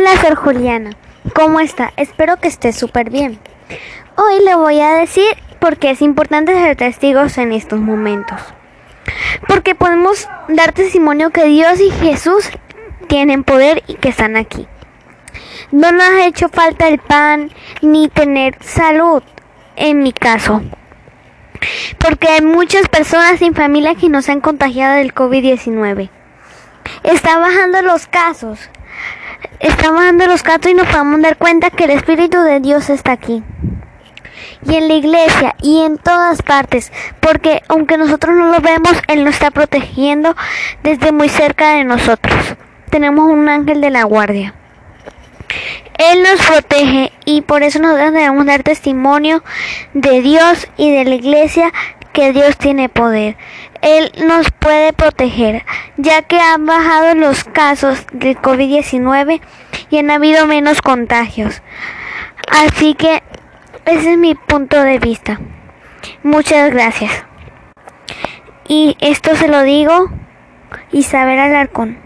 Hola, Juliana. ¿Cómo está? Espero que esté súper bien. Hoy le voy a decir por qué es importante ser testigos en estos momentos. Porque podemos dar testimonio que Dios y Jesús tienen poder y que están aquí. No nos ha hecho falta el pan ni tener salud, en mi caso. Porque hay muchas personas sin familia que nos han contagiado del COVID-19. Está bajando los casos. Está bajando los casos y nos podemos dar cuenta que el Espíritu de Dios está aquí. Y en la iglesia y en todas partes. Porque aunque nosotros no lo vemos, Él nos está protegiendo desde muy cerca de nosotros. Tenemos un ángel de la guardia. Él nos protege y por eso nosotros debemos dar testimonio de Dios y de la iglesia que Dios tiene poder. Él nos puede proteger, ya que han bajado los casos de COVID-19 y han habido menos contagios. Así que ese es mi punto de vista. Muchas gracias. Y esto se lo digo Isabel Alarcón.